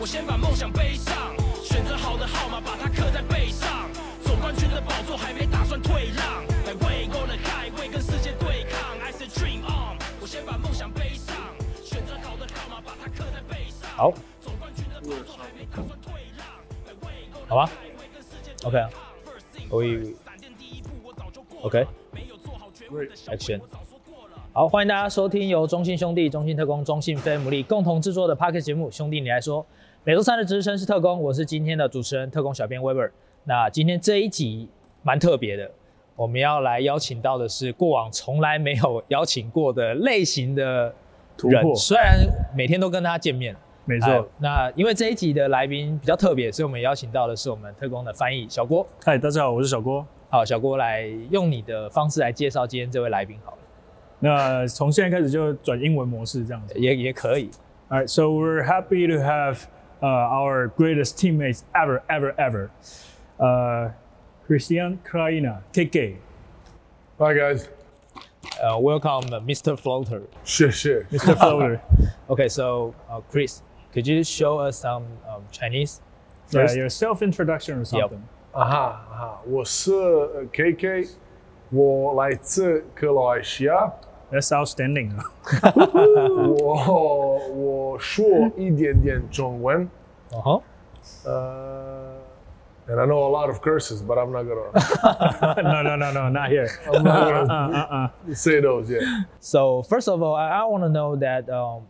我先把梦想背上，选择好的号码，把它刻在背上。总冠军的宝座还没打算退让，来为 golden highway 跟世界对抗。I said dream on，我先把梦想背上，选择好的号码，把它刻在背上。好，总冠军的宝座还没打算退让，来为 golden 好吧 highway 跟世界对抗。OK 啊 First thing 可以 first，闪好欢迎大家收听由中信兄弟、中信特工、中信非牟利共同制作的 p o c k e t 节目《兄弟你来说》。每周三的值日生是特工，我是今天的主持人特工小编 Weber。那今天这一集蛮特别的，我们要来邀请到的是过往从来没有邀请过的类型的虽然每天都跟他见面，没哎错。那因为这一集的来宾比较特别，所以我们邀请到的是我们特工的翻译小郭。嗨，大家好，我是小郭。好，小郭来用你的方式来介绍今天这位来宾好了，那从现在开始就转英文模式这样子，也也可以。All right, so we're happy to have uh, our greatest teammates ever, ever, ever, uh, Kristijan Krajina, KK. Hi guys. Uh, welcome, uh, Mr. Floater. Sure, sure. Mr. Floater. okay, so uh, Chris, could you show us some um, Chinese? First? Yeah, your self introduction or something. Aha, aha. KK，我来自克罗埃西亚。Uh -huh, -huh. That's outstanding. 我我说一点点中文， Uh-huh. 呃，and I know a lot of curses, but I'm not gonna no, no, no, no, not here. I'm not Uh, gonna uh, uh. say those yet. So first of all, I, I want to know that um,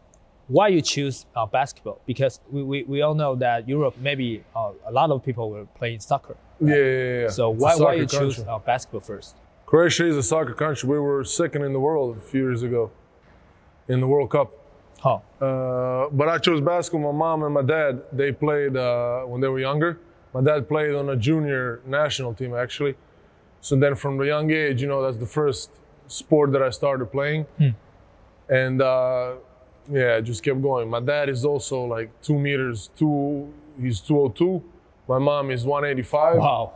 why you choose uh, basketball because we, we, we all know that Europe maybe uh, a lot of people were playing soccer. Yeah, yeah, yeah. So It's a why, why soccer you choose country. uh, basketball first? Croatia is a soccer country. We were second in the world a few years ago in the World Cup. Huh. Uh, but I chose basketball. My mom and my dad, they played uh, when they were younger. My dad played on a junior national team, actually. So then from the young age, you know, that's the first sport that I started playing. And uh, yeah, just kept going. My dad is also like two meters, two, he's 202. My mom is 185. Wow.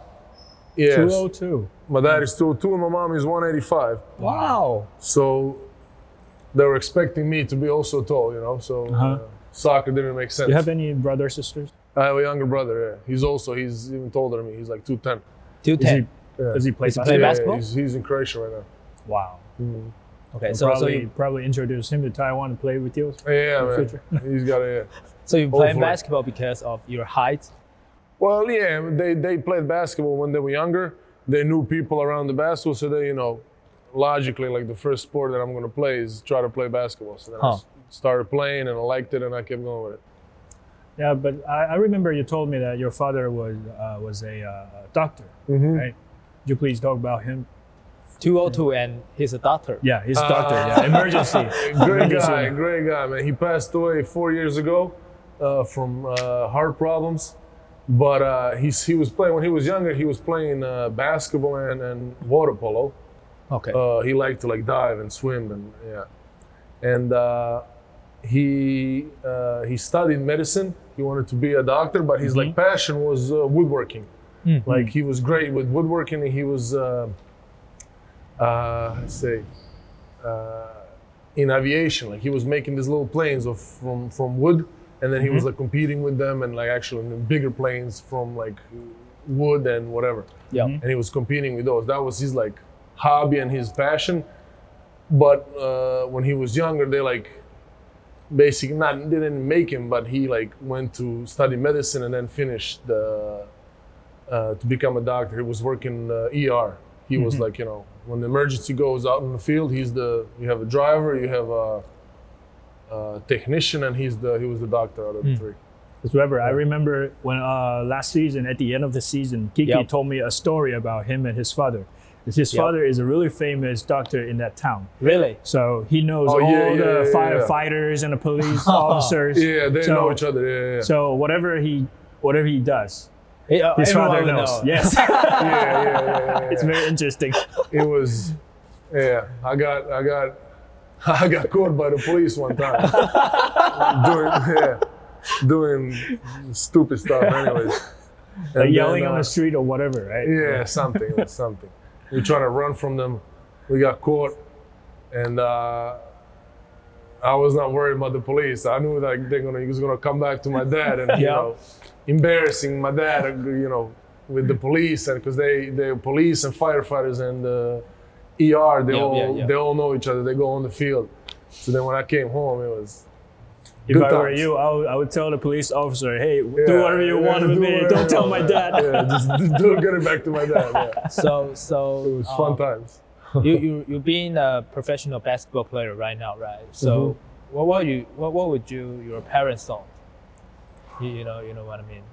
Yes. 202. My dad is 202 and my mom is 185. Wow. So they were expecting me to be also tall, you know. So uh Uh-huh. soccer didn't make sense. Do you have any brothers, sisters? I have a younger brother. Yeah. He's also he's even taller than me. He's like 210. Two Is he, ten. Yeah. does he play Does he play basketball? basketball? He's, he's in Croatia right now. Wow. Okay, So, so so probably, you, probably introduce him to Taiwan to play with you. Yeah, In man. future. he's got a. Yeah. so you play Hopefully. basketball because of your height. Well, yeah, they they played basketball when they were younger. They knew people around the basketball, so they you know, logically like the first sport that I'm gonna play is try to play basketball. So then I Huh. s- started playing and I liked it and I kept going with it. Yeah, but I, I remember you told me that your father was uh, was a uh, doctor, Mm-hmm. right? Could you please talk about him? 202 and he's a doctor. Yeah, he's a doctor. Yeah, emergency. great Emergency. guy, great guy, man. He passed away four years ago uh, from uh, heart problems. But uh, he's, he was playing when he was younger. He was playing uh, basketball and, and water polo. Okay. Uh, he liked to like dive and swim and yeah. And uh, he uh, he studied medicine. He wanted to be a doctor, but his like passion was uh, woodworking. Like he was great with woodworking. And he was uh, uh, say uh, in aviation. Like he was making these little planes of from from wood, and then he was like competing with them and like actually in bigger planes from like wood and whatever. yeah. And he was competing with those. That was his like hobby and his passion. But uh, when he was younger, they like basically not they didn't make him, but he like went to study medicine and then finished the uh, to become a doctor. He was working uh, ER. He was like you know when the emergency goes out in the field, he's the you have a driver, you have a, a technician, and he's the he was the doctor out of the three. Because Weber, I remember when uh, last season, at the end of the season, Kiki Yep. told me a story about him and his father. His Yep. father is a really famous doctor in that town. Really? So he knows Oh, all yeah, yeah, the yeah, yeah. firefighters and the police officers. Yeah, they So- know each other. Yeah, yeah, yeah. So whatever he whatever he does, Hey, uh, his father knows. know. Yes, yeah, yeah, yeah, yeah, it's very interesting. it was yeah i got i got i got caught by the police one time doing yeah doing stupid stuff anyways Like yelling then, on uh, the street or whatever, right? yeah something something we trying to run from them we got caught and uh I was not worried about the police. I knew that they're gonna he was gonna come back to my dad and you Yeah. know embarrassing my dad, you know, with the police and because they the police and firefighters and the ER they Yeah, all yeah, yeah. they all know each other. They go on the field. So then when I came home, it was If Good I were you, I would, I would tell the police officer, hey, do whatever you yeah, want with do me. Don't tell my dad. yeah, just do get it back to my dad. Yeah. So so It was fun um, times. you you you being a professional basketball player right now, right? So Mm-hmm. what would you what, what would you your parents thought? You, you know you know what I mean.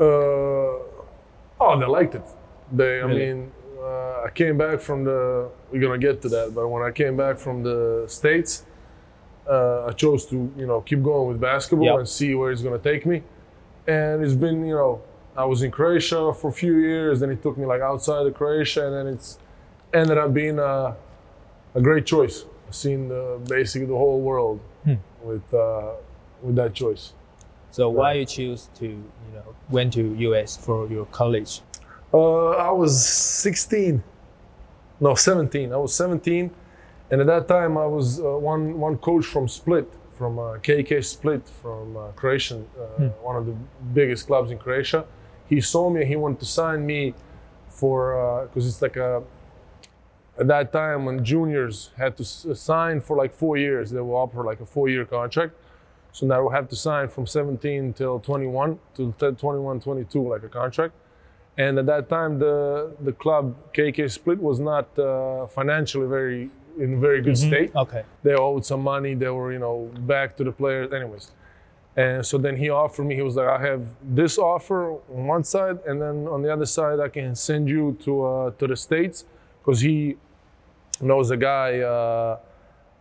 Uh, oh, they liked it. They, I Really? mean, uh, I came back from the. We're gonna get to that, but when I came back from the states, uh, I chose to, you know, keep going with basketball Yep. and see where it's gonna take me. And it's been, you know, I was in Croatia for a few years, then it took me like outside of Croatia, and then it's ended up being a, a great choice. I've seen the, basically the whole world Hmm. with uh, with that choice. So why you choose to you know went to US for your college? Uh, I was 16. No, 17. I was 17, and at that time I was uh, one one coach from Split, from uh, KK Split, from uh, Croatian, uh, one of the biggest clubs in Croatia. He saw me. and He wanted to sign me for because it's like a. At that time, when juniors had to s- sign for like four years, they will offer like a four-year contract. So now we have to sign from 17 till 21 to 21, 22, like a contract. And at that time, the the club KK Split was not uh, financially very in very good state. Okay. They owed some money. They were you know back to the players, anyways. And so then he offered me. He was like, I have this offer on one side, and then on the other side, I can send you to uh, to the states because he knows a guy uh,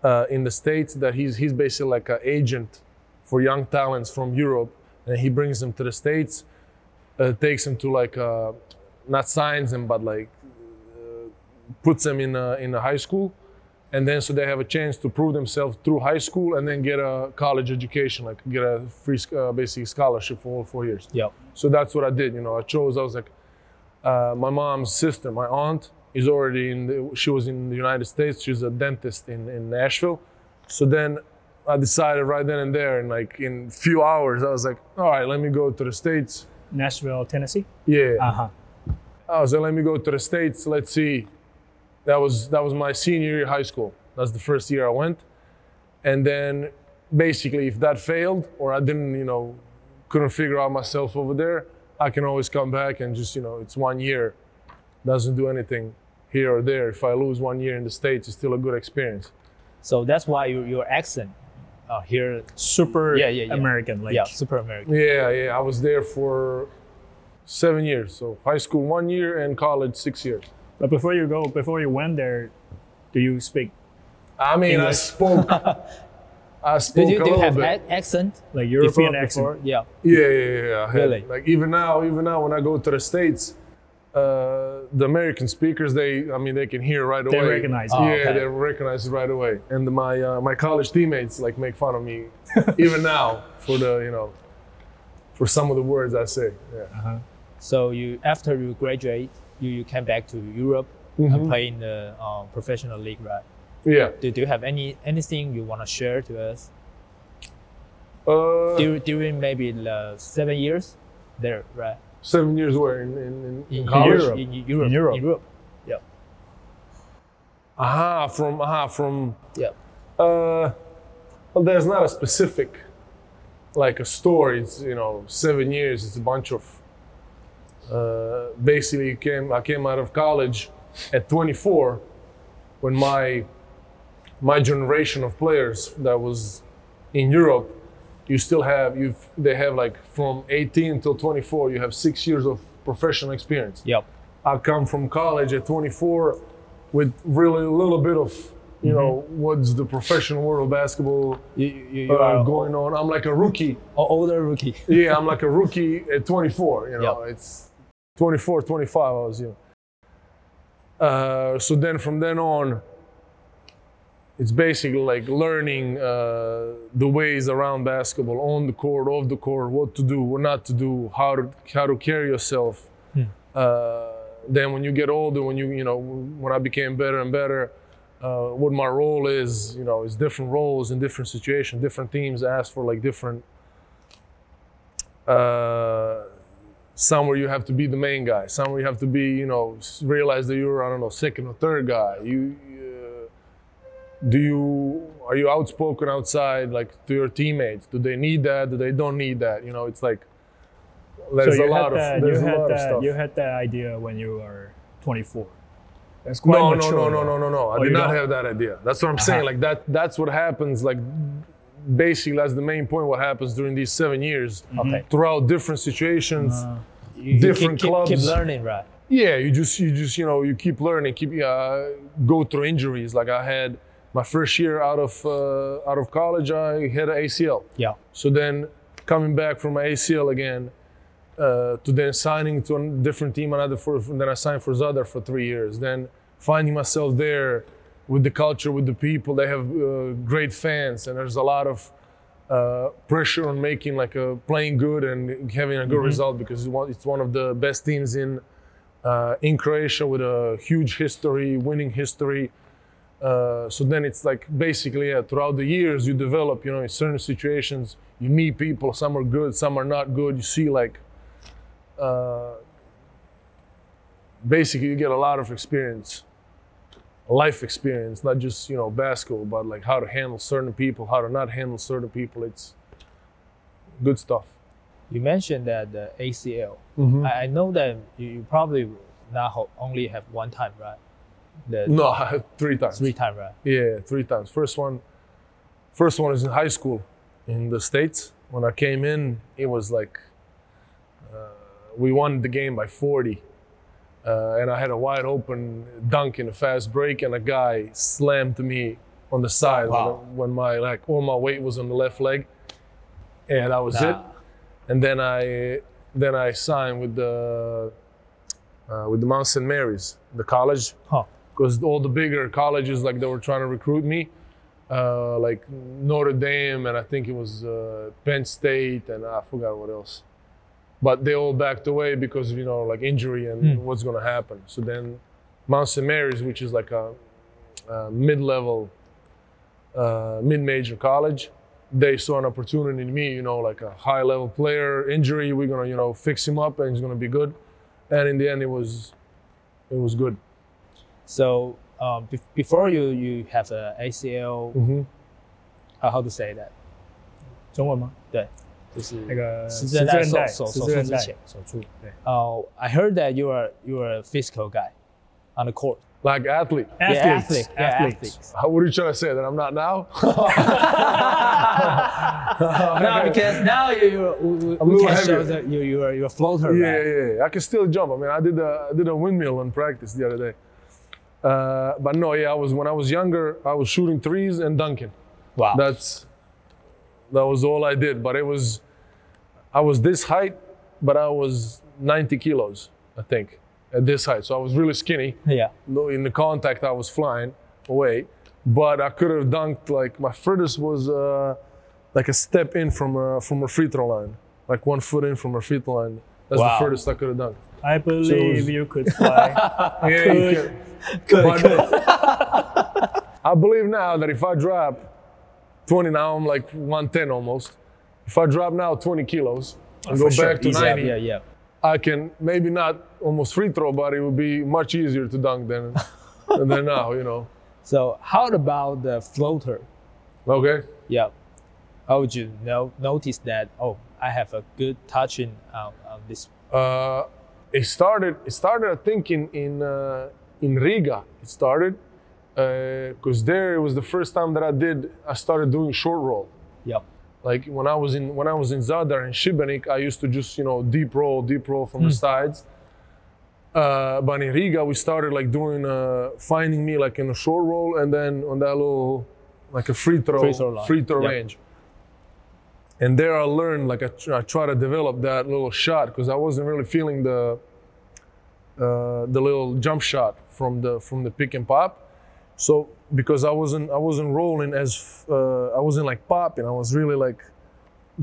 uh, in the states that he's he's basically like an agent for young talents from Europe, and he brings them to the states uh, takes him to like uh, not signs him but like uh, puts them in a, in a high school. And then so they have a chance to prove themselves through high school and then get a college education like get a free uh, basic scholarship for all four years. Yep. so that's what i did you know. I chose i was like uh, my mom's sister my aunt is already in the, she was in the united states. She's a dentist in, in nashville. So then i decided right then and there and like in few hours i was like all right let me go to the states Nashville, Tennessee. yeah Uh huh. Was like, let me go to the States. Let's see. That was that was my senior year of high school. That's the first year I went. And then basically if that failed or I didn't, you know, couldn't figure out myself over there, I can always come back and just, you know, it's one year. Doesn't do anything here or there. If I lose one year in the States, it's still a good experience. So that's why your your accent uh, here. Super Yeah, yeah, yeah. American. Like, yeah, super American. Yeah, yeah. I was there for seven years. So high school one year and college six years. But before you go, before you went there, do you speak I mean, I spoke. I spoke Did you, a do you have bit. accent? like European accent? before? Yeah. Yeah, yeah, yeah. yeah. Had- Really? Like even now, even now, when I go to the states, uh, the American speakers, they, I mean, they can hear right away. They recognize Oh, yeah, okay. they recognize it right away. And my uh, my college teammates like make fun of me, even now for the you know, for some of the words I say. Yeah. So you after you graduate, you, you came back to Europe Mm-hmm. and play in the um, professional league, right? Yeah. Do, do you have any anything you want to share to us Uh, during, during maybe the seven years there, right? Seven years where in in, in, in In college. Europe. In, Europe. In Europe. Europe. Yeah. Aha, from aha from Yeah. Uh, well, there's not a specific, like a story. It's you know seven years. It's a bunch of. Uh, basically, came I came out of college at 24, when my my generation of players that was in Europe, you still have you they have like from 18 till 24. You have six years of professional experience. Yep. I come from college at 24 with really a little bit of, you know, what's the professional world of basketball You, you, uh, going on. I'm like a rookie. older rookie. Yeah, I'm like a rookie at 24. You know, Yep. it's 24, 25. I was, you know. Uh, so then from then on, it's basically like learning uh, the ways around basketball, on the court, off the court, what to do, what not to do, how to how to carry yourself. Uh, then when you get older, when you you know when I became better and better, uh, what my role is. You know, it's different roles in different situations. Different teams ask for like different. Uh, somewhere you have to be the main guy. Somewhere you have to be, you know, realize that you're I don't know second or third guy. You do you are you outspoken outside like to your teammates? Do they need that? Do they don't need that? You know, it's like there's so a lot had that, of there's you a had lot of stuff. you had that idea when you were 24. That's quite no, no, mature. no, no, no, no, no. I Oh, did not don't? have that idea. That's what I'm saying. Like that. That's what happens. Like basically, that's the main point. What happens during these seven years Okay. throughout different situations. Uh, You- you Different keep, keep- Keep, learning, right? Yeah, you just you just you know you keep learning, keep uh, go through injuries. Like I had my first year out of uh, out of college, I had an ACL. Yeah. So then coming back from my ACL again, uh, to then signing to a different team, another for then I signed for Zadar for three years. Then finding myself there with the culture, with the people, they have uh, great fans, and there's a lot of uh, pressure on making like a playing good and having a good result because it's one, it's one of the best teams in uh, in Croatia with a huge history, winning history. Uh, so then it's like basically yeah, throughout the years you develop, you know, in certain situations you meet people. Some are good, some are not good. You see like uh, basically you get a lot of experience, life experience, not just you know basketball, but like how to handle certain people, how to not handle certain people. It's good stuff. You mentioned that the ACL. Mhm. I, know that you, probably not only have one time, right? No, three times. three times, right? Yeah, three times. First one, first one is in high school in the states. When I came in, it was like uh, we won the game by 40, uh, and I had a wide open dunk in a fast break, and a guy slammed me on the side Wow. when, when my like all my weight was on the left leg, and that was it. And then I then I signed with the uh, with the Mount St. Mary's, the college Huh. Because all the bigger colleges like they were trying to recruit me uh, like notre dame and i think it was uh, penn state and i forgot what else. But they all backed away because of you know like injury and Hmm. what's going to happen. So then mount st mary's which is like a, a mid-level uh, mid-major college they saw an opportunity in me you know like a high-level player injury we're going to you know fix him up and he's going to be good. And in the end it was it was good So um, be- before you you have a ACL, hmm uh, how to say that？中文吗？对，就是那个十字韧带十字韧带手手十字韧带手术之前。手术，对。 Oh, I heard that you are you are a physical guy on the court. like athlete Yeah, Athletes, athlete. Yeah, athletes. athletes. How, what are you trying to say? That I'm not now? no, because now you you we, I'm a we little can show heavier. that you you are you're a floater. yeah, right? yeah, yeah. I can still jump. I mean, I did a, I did a windmill in practice the other day. Uh, but no, yeah, I was when I was younger, I was shooting threes and dunking. Wow. That's that was all I did. But it was, I was this height, but I was 90 kilos, I think, at this height. So I was really skinny. yeah. In the contact, I was flying away, but I could have dunked like my furthest was uh, like a step in from a, from a free throw line, like one foot in from a free throw line. That's Wow. the furthest I could have dunked. I believe was- you could fly. Yeah, you Good. can- Good, but. I believe now that if I drop 20 now, I'm like 110 almost. If I drop now 20 kilos and go for sure. back to Easy. 90, Yeah, yeah. I can maybe not almost free throw, but it would be much easier to dunk than than now. You know. So how about the floater? Okay. Yeah. How would you know notice that? Oh, I have a good touching on, on this. Uh, it started. It started. I think in in uh, in Riga. It started because there it was the first time that I did. I started doing short roll. Yep. Like when I was in when I was in Zadar and Šibenik, I used to just you know deep roll, deep roll from the sides. Uh, but in Riga, we started like doing uh, finding me like in a short roll and then on that little like a free throw Free throw free throw Yep. range. And there I learned like I, tr- I try to develop that little shot because I wasn't really feeling the uh, the little jump shot from the from the pick and pop. So because I wasn't I wasn't rolling as uh, I wasn't like popping. I was really like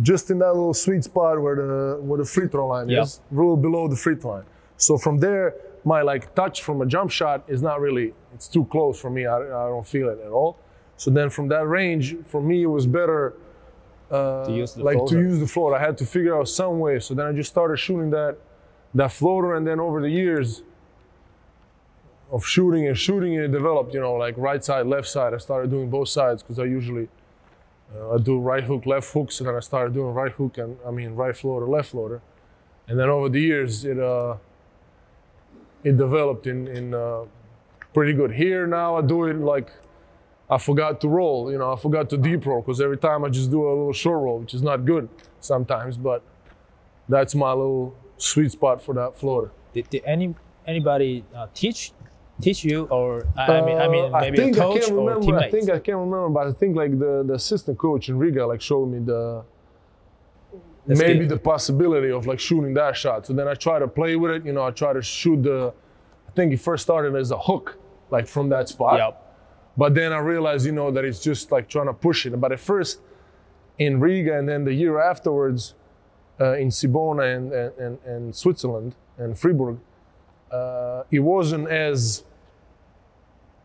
just in that little sweet spot where the where the free throw line Yeah. is, a little below the free throw line. So from there, my like touch from a jump shot is not really. It's too close for me. I, I don't feel it at all. So then from that range, for me, it was better. Uh, To use the like to use the floater. I had to figure out some way. So then I just started shooting that that floater, and then over the years of shooting and shooting, it developed. You know, like right side, left side. I started doing both sides because I usually uh, I do right hook, left hook. So then I started doing right hook and I mean right floater, left floater, and then over the years it uh, it developed in in uh, pretty good. Here now I do it like I forgot to roll. You know, I forgot to deep roll because every time I just do a little short roll, which is not good sometimes, but that's my little sweet spot for that floater. Did, did any anybody uh, teach teach you or I I mean I mean Uh, maybe think a coach I can't or remember. teammates? I think I can't remember, but I think like the, the assistant coach in Riga like showed me the That's maybe good. the possibility of like shooting that shot. So then I try to play with it. You know, I try to shoot the. I think it first started as a hook, like from that spot. Yep. But then I realized, you know, that it's just like trying to push it. But at first, in Riga, and then the year afterwards, uh, in Sibona and, and, and, and Switzerland and Fribourg, uh, it wasn't as.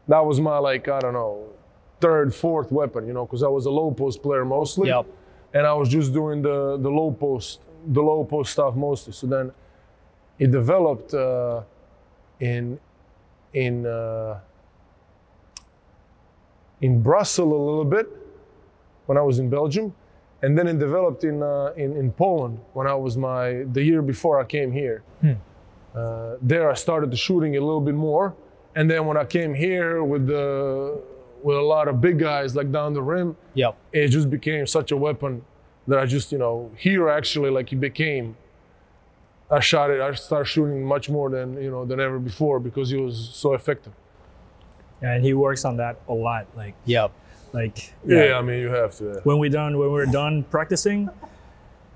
That was my like I don't know, third, fourth weapon, you know, because I was a low post player mostly, Yep. and I was just doing the the low post, the low post stuff mostly. So then, it developed uh, in in. In Brussels a little bit when I was in Belgium, and then it developed in, uh, in in Poland when I was my the year before I came here. Uh, there I started the shooting a little bit more, and then when I came here with the with a lot of big guys like down the rim, Yep. it just became such a weapon that I just you know here actually like it became. I shot it. I started shooting much more than you know than ever before because it was so effective. And he works on that a lot. Like Yep. like Yeah, I mean you have to. when we done when we're done practicing,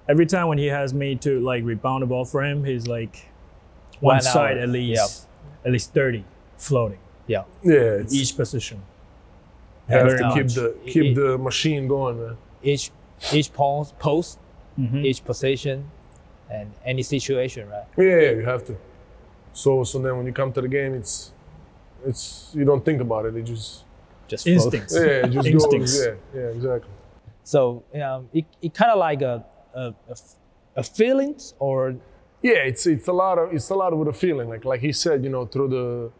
every time when he has me to like rebound the ball for him, he's like one, One side hour. at least at least thirty floating Yeah. Yeah, each position. You have Very to keep the keep it- the machine going, man. Each each post post Mhm. each position and any situation, right? Yeah, yeah, you have to. So so then when you come to the game, it's it's you don't think about it. It just Just float. Instincts. yeah, it just Instincts. goes. Yeah, yeah, exactly. So um, it, it kind of like a a feelings or Yeah, it's it's a lot of it's a lot with a feeling. Like like he said, you know, through the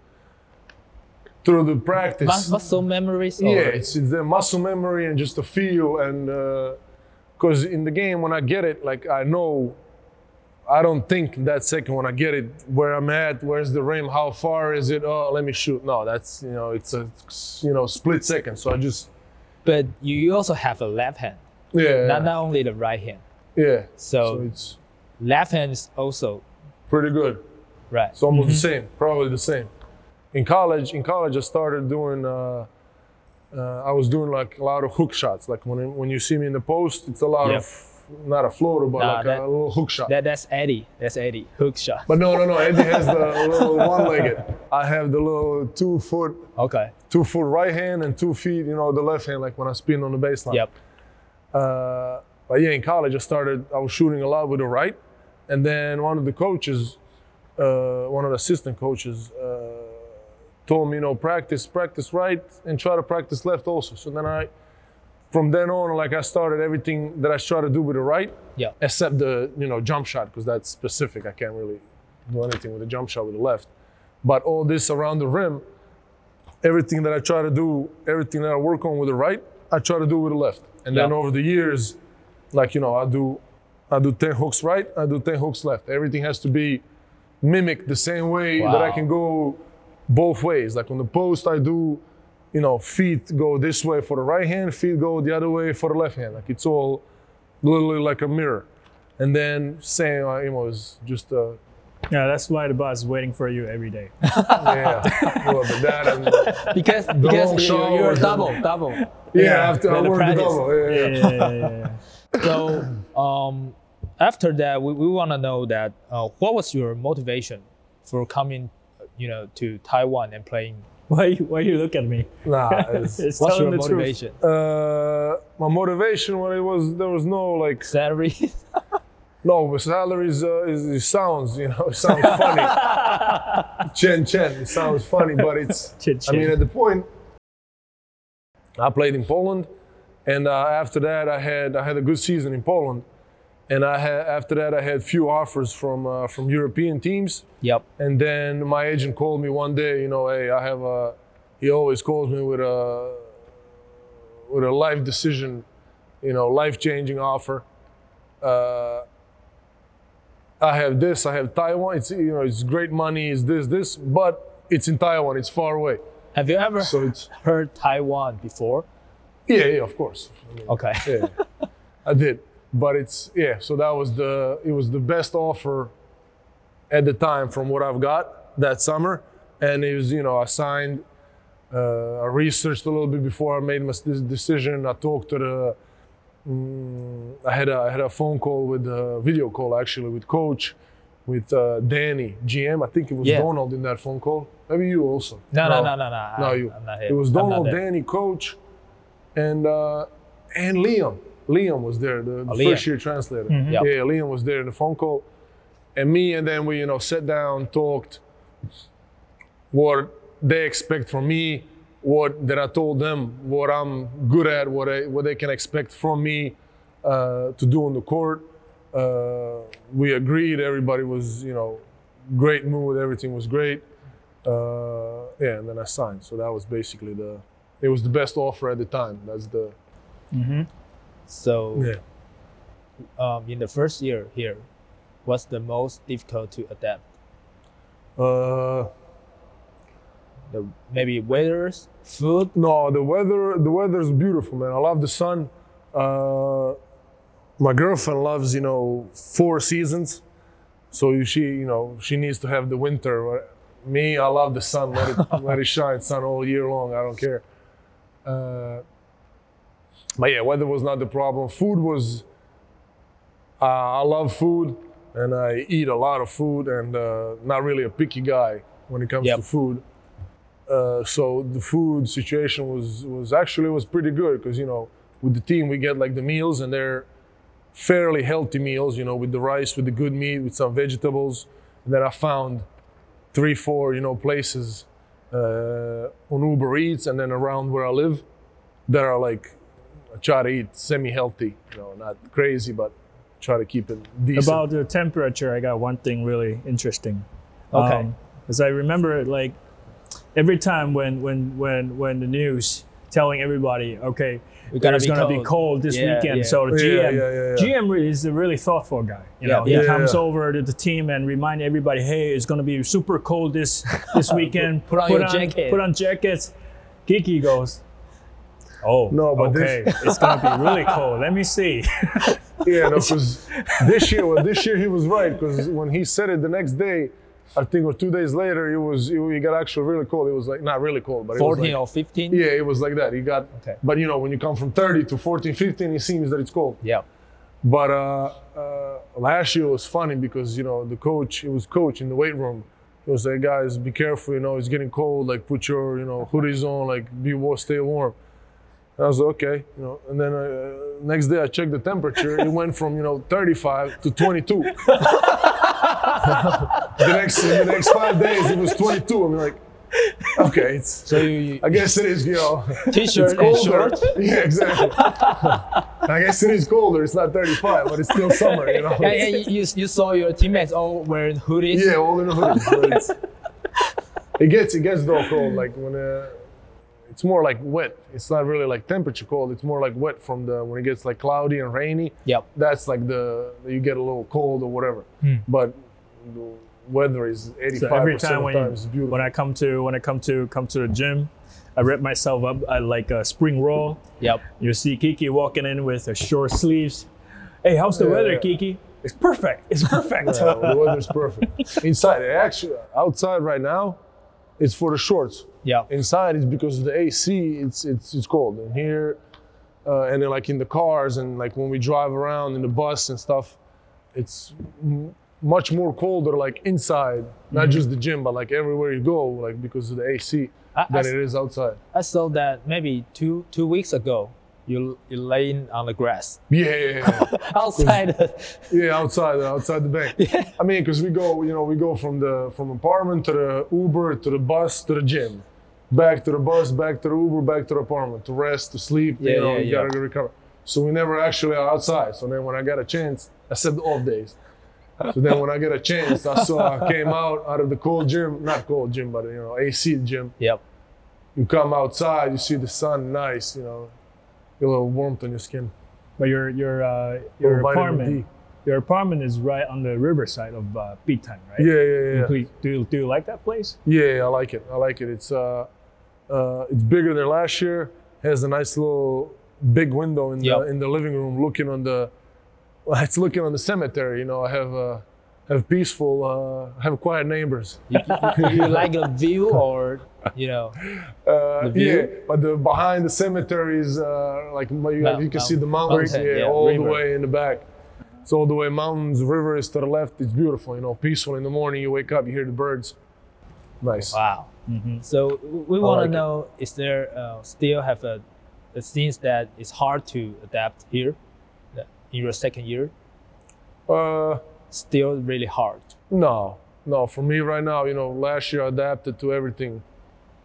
through the practice. mus- muscle memories. Or, Yeah, it's, it's the muscle memory and just the feel and because in the game when I get it, like I know, I don't think that second when I get it where I'm at, where's the rim, how far is it? Oh, let me shoot. No, that's you know it's a you know split second. So I just But you also have a left hand, yeah not not only the right hand. yeah. So, So it's left hand is also pretty good. right. It's almost the same, probably the same. In college, in college, I started doing. Uh, uh, I was doing like a lot of hook shots. Like when when you see me in the post, it's a lot Yep. of not a floater, but Nah, like that- a little hook shot. That that's Eddie. That's Eddie. Hook shot. but no, no, no. Eddie has the little one-legged. I have the little two foot, Okay. two foot right hand and two feet. You know, the left hand, like when I spin on the baseline. Yep. Uh, but yeah, in college, I started. I was shooting a lot with the right, and then one of the coaches, uh, one of the assistant coaches, uh, told me, you know, practice, practice right, and try to practice left also. So then I, from then on, like I started everything that I try to do with the right, Yeah. except the you know jump shot because that's specific. I can't really do anything with the jump shot with the left. But all this around the rim, everything that I try to do, everything that I work on with the right, I try to do with the left. And then over the years, like you know, I do, I do ten hooks right, I do ten hooks left. Everything has to be mimicked the same way that I can go both ways. Like on the post, I do, you know, feet go this way for the right hand, feet go the other way for the left hand. Like it's all literally like a mirror. And then same, uh, you know, it's just uh, Yeah, that's why the boss is waiting for you every day. yeah, well, but that and Because long because you, shower you're and- double double. yeah, after I work the double. Yeah, yeah. Yeah, yeah, yeah, yeah. So um, after that, we, we want to know that uh, what was your motivation for coming, uh, you know, to Taiwan and playing? Why you, why you look at me? Nah, it's, It's What's your the truth. motivation? uh, my motivation when it was there was no like Salary? No, but salary is, uh, is it sounds you know it sounds funny. Chen Chen, it sounds funny, but it's. Chen I mean, at the point, I played in Poland, and uh, after that, I had I had a good season in Poland, and I had after that I had few offers from uh, from European teams, Yep. and then my agent called me one day. You know, hey, I have a. He always calls me with a with a life decision, you know, life changing offer. Uh, I have this, I have Taiwan. It's you know, it's great money. It's this, this, but it's in Taiwan. It's far away. Have you ever So it's heard Taiwan before? yeah, yeah, of course. I mean, Okay. yeah, I did, but it's yeah. So that was the it was the best offer at the time from what I've got that summer, and it was you know I signed. Uh, I researched a little bit before I made my decision. I talked to the. Mm, I had a I had a phone call with a video call actually with coach, with uh, Danny GM. I think it was Yeah. Donald in that phone call. Maybe you also. No, no, no, no, no. No, I'm- you. I'm not here. It was Donald. Danny, coach, and uh, and Liam. Liam was there, the, the Oh, first year translator. Yep. Yeah, Liam was there in the phone call, and me, and then we, you know, sat down, talked, what they expect from me, what that I told them, what I'm good at, what I, what they can expect from me uh, to do on the court. Uh, we agreed. Everybody was, you know, great mood. Everything was great. Uh, yeah, and then I signed. So that was basically the. It was the best offer at the time. That's the. So, Yeah. um, in the first year here, what's the most difficult to adapt? Uh, The maybe weathers, food. No, the weather the weather is beautiful, man. I love the sun. Uh, my girlfriend loves, you know, four seasons. So you- she, you know, she needs to have the winter. Me, I love the sun. Let it let it shine, sun all year long. I don't care. Uh, but yeah, weather was not the problem. Food was. Uh, I love food, and I eat a lot of food, and uh, not really a picky guy when it comes Yep. to food. Uh, so the food situation was was actually was pretty good because you know with the team we get like the meals and they're fairly healthy meals you know with the rice with the good meat with some vegetables and then I found three four you know places uh, on Uber Eats and then around where I live that are like I try to eat semi healthy you know not crazy but try to keep it decent About the temperature, I got one thing really interesting. Okay. Um, because I remember like every time when when when when the news telling everybody, okay, We gotta it's gonna be cold. cold this Yeah, weekend. yeah. So the oh, GM, yeah, yeah, yeah. GM is a really thoughtful guy. You Yeah, know, yeah. he comes yeah. over to the team and remind everybody, hey, it's gonna be super cold this this weekend. Put on your jacket." Put on jackets. Kiki goes. Oh, No, but okay. this- it's gonna be really cold. Let me see. Yeah, no, because this year, well, this year he was right because when he said it the next day, I think or two days later, it was it, it got actually really cold. It was like not really cold, but it was 14 like, or 15? yeah, it was like that. He got, Okay. but you know, when you come from 30 to 14, 15, it seems that it's cold. Yeah. But uh, uh, last year was funny because you know the coach, it was coach in the weight room. He was like, guys, be careful. You know, it's getting cold. Like, put your you know hoodies on. Like, be warm, stay warm. And I was like, okay, you know. And then uh, next day I checked the temperature. It went from you know 35 to 22. the next the next five days it was 22. I'm like, okay, it's. So you, I guess it is, you know. t-shirt it's and colder. short? Yeah, exactly. I guess it is colder. It's not 35, but it's still summer, you know. Yeah, yeah, you, you, saw your teammates all wearing hoodies. Yeah, all in a hoodie. it gets it gets though cold. Like when uh, it's more like wet. It's not really like temperature cold. It's more like wet from the when it gets like cloudy and rainy. Yep. That's like the you get a little cold or whatever. Hmm. But the weather is 85 So every time when, time beautiful. when I come to when I come to come to the gym, I rip myself up. I like a spring roll. Yep. You see Kiki walking in with her short sleeves. Hey, how's the Yeah, weather, yeah. Kiki? It's perfect. It's perfect. Yeah, the weather's perfect. Inside, actually, outside right now, it's for the shorts. Yeah. Inside, it's because of the AC. It's it's it's cold. And here, uh, and then like in the cars and like when we drive around in the bus and stuff, it's m- much more colder. Like inside, not just the gym, but like everywhere you go, like because of the AC I, than I, it is outside. I saw that maybe two two weeks ago, you you laying on the grass Yeah, yeah, yeah. outside. Yeah, outside, outside the bank. I mean, because we go, you know, we go from the from apartment to the Uber to the bus to the gym, back to the bus, back to the Uber, back to the apartment to rest, to sleep. Yeah, you know, yeah, you gotta recover. So we never actually are outside. So then when I got a chance, except off days. So then when I get a chance, I saw I came out out of the cold gym, not cold gym, but you know, AC gym. yep. You come outside, you see the sun, nice, you know, a little warmth on your skin. But your your uh, your Little vitamin apartment your apartment is right on the riverside of uh, Bitan, right? Yeah, yeah, yeah. Please, do you, do you like that place? Yeah, I like it. I like it. It's uh, uh, it's bigger than last year. Has a nice little big window in Yep. the in the living room, looking on the. Well, it's looking on the cemetery. You know, I have uh, have peaceful, uh, have quiet neighbors. You, you, you like a view or you know? Uh, The view? yeah, but the behind the cemetery is uh, like you, Mount- you can see mount- the mountains. mountain, yeah, yeah, all river. the way in the back. It's all the way mountains, river is to the left. It's beautiful. You know, peaceful in the morning. You wake up, you hear the birds. Nice. Wow. Mm-hmm. So we want like to it. know: is there uh, still have a, a things that it's hard to adapt here, in your second year? Uh, Still really hard. No, no. For me right now, you know, last year I adapted to everything.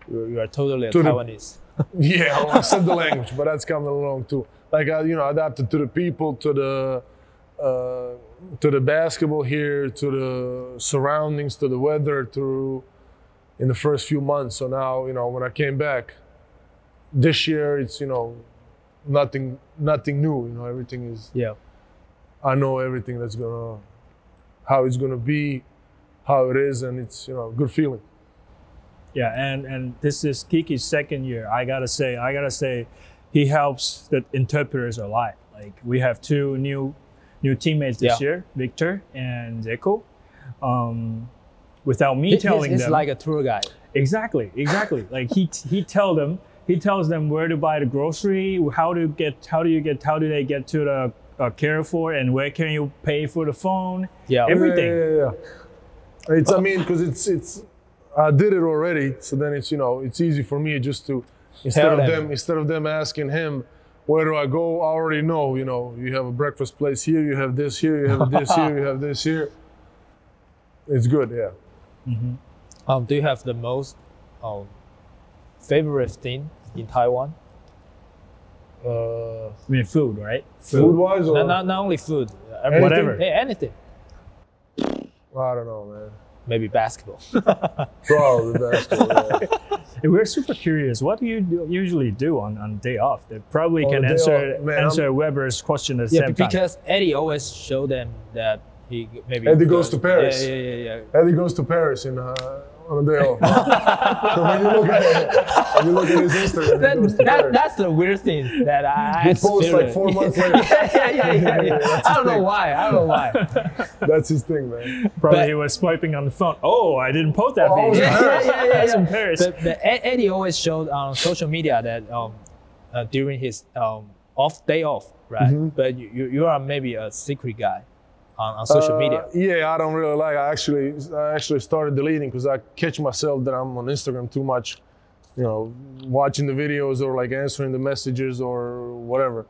You, you are totally a To the- Taiwanese. Yeah, I said the language, but that's coming along too. Like I, you know, adapted to the people, to the, uh, to the basketball here, to the surroundings, to the weather, to, in the first few months. So now, you know, when I came back, this year it's you know, nothing, nothing new. You know, everything is. Yeah. I know everything that's gonna, how it's gonna be, how it is, and it's you know, good feeling. Yeah, and and this is Kiki's second year. I gotta say, I gotta say, he helps the interpreters a lot. Like we have two new new teammates this Yeah. year, Victor and Zeko. Um, without me He- telling he's them like a tour guide. exactly, exactly. like he he tell them he tells them where to buy the grocery, how to get how do you get how do they get to the uh, for, and where can you pay for the phone. Yeah. Everything. Yeah, yeah, yeah. It's I mean, because it's it's I did it already, so then it's you know it's easy for me just to instead Tell of them. them instead of them asking him where do I go, I already know. You know, you have a breakfast place here, you have this here, you have this here, you have this here. It's good, yeah. Um, do you have the most um, favorite thing in Taiwan? Uh, I mean, food, right? food wise, or Not, not, not only food, everything. Whatever. Hey, anything. I don't know, man. Maybe basketball. Probably basketball. yeah. Hey, We're super curious. What do you do, usually do on, on day off? They probably On can the answer off, man, I'm- answer Weber's question at the yeah, same time. because Eddie always showed them that he maybe Eddie goes to Paris. Yeah, yeah, yeah, yeah. Eddie goes to Paris in, uh, on a day off. so when you look at it, when you look at his Instagram, That, he goes to that, Paris. that's the weird thing that I He posts like four months later. yeah, yeah, yeah, yeah, yeah. That's I don't his know thing. why. I don't know why. That's his thing, man. Probably but- he was swiping on the phone. Oh, I didn't post that Oh, video. in Paris. yeah, yeah, I yeah. in Paris. But, but Eddie always showed on social media that um, uh, during his um, off day off, right? Mm-hmm. But you, you you are maybe a secret guy on, on social Uh, media. Yeah, I don't really like. I actually, I actually started deleting because I catch myself that I'm on Instagram too much. You know, watching the videos or like answering the messages or whatever.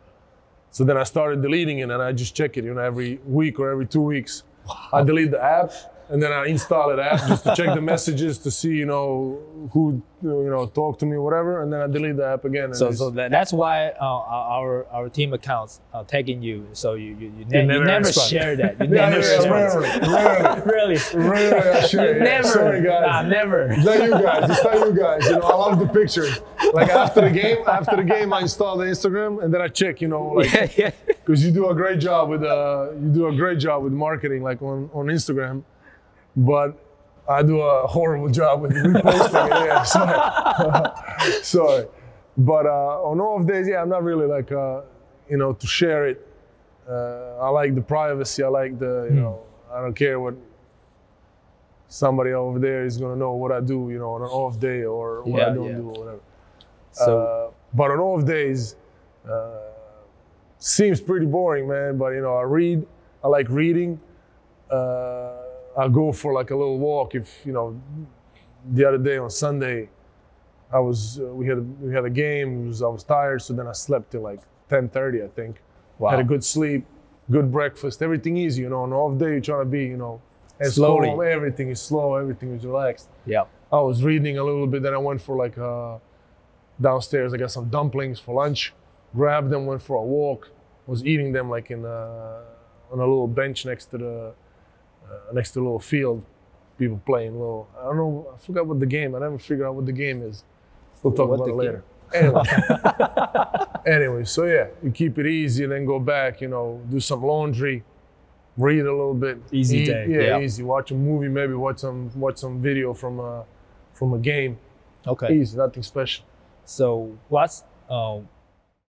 So then I started deleting it, and I just check it. You know, every week or every two weeks, I delete the app, and then I install the app just to check the messages to see, you know, who you know talk to me, whatever, and then I delete the app again. and So, so that, that's why uh, our our team accounts are tagging you. So you you, you, ne- you never never, share that. You yeah, never yeah, share rarely, it. rarely, really? rarely I share. Yeah, never. Sorry, guys. Nah, never. It's not you guys. It's not you guys. You know, I love the pictures. Like after the game, after the game, I install the Instagram and then I check. You know, like yeah, yeah. because you do a great job with uh, you do a great job with marketing, like on on Instagram, but I do a horrible job with reposting it. Yeah, sorry, sorry. But uh, on off days, yeah, I'm not really like uh, you know to share it. Uh, I like the privacy. I like the you know I don't care what somebody over there is gonna know what I do. You know, on an off day or what I don't yeah. do or whatever. So Uh, but on off days, uh, seems pretty boring, man. But you know, I read. I like reading. Uh, I go for like a little walk. If you know, the other day on Sunday, I was uh, we had a, we had a game. Was, I was tired, so then I slept till like 10:30, I think. Wow. Had a good sleep, good breakfast, everything easy. You know, on off day you're trying to be, you know, as Slowly. everything is slow, everything is relaxed. Yeah. I was reading a little bit, then I went for like uh, downstairs. I got some dumplings for lunch, grabbed them, went for a walk. Was eating them like in uh, on a little bench next to the next to the little field. People playing little. I don't know. I forgot what the game. I never figured out what the game is. We'll talk What about it later. Anyway. anyway, so yeah, you keep it easy, then go back. You know, do some laundry, read a little bit. Easy eat- day. Yeah, Yeah. easy. Watch a movie, maybe watch some watch some video from a from a game. Okay. Easy, nothing special. So what's uh,